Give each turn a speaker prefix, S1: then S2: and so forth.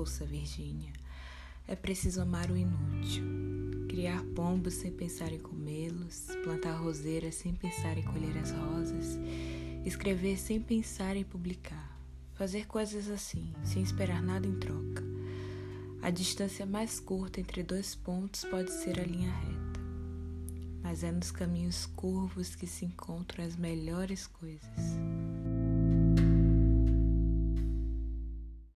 S1: Ouça, Virgínia. É preciso amar o inútil, criar pombos sem pensar em comê-los, plantar roseiras sem pensar em colher as rosas, escrever sem pensar em publicar, fazer coisas assim, sem esperar nada em troca. A distância mais curta entre dois pontos pode ser a linha reta, mas é nos caminhos curvos que se encontram as melhores coisas.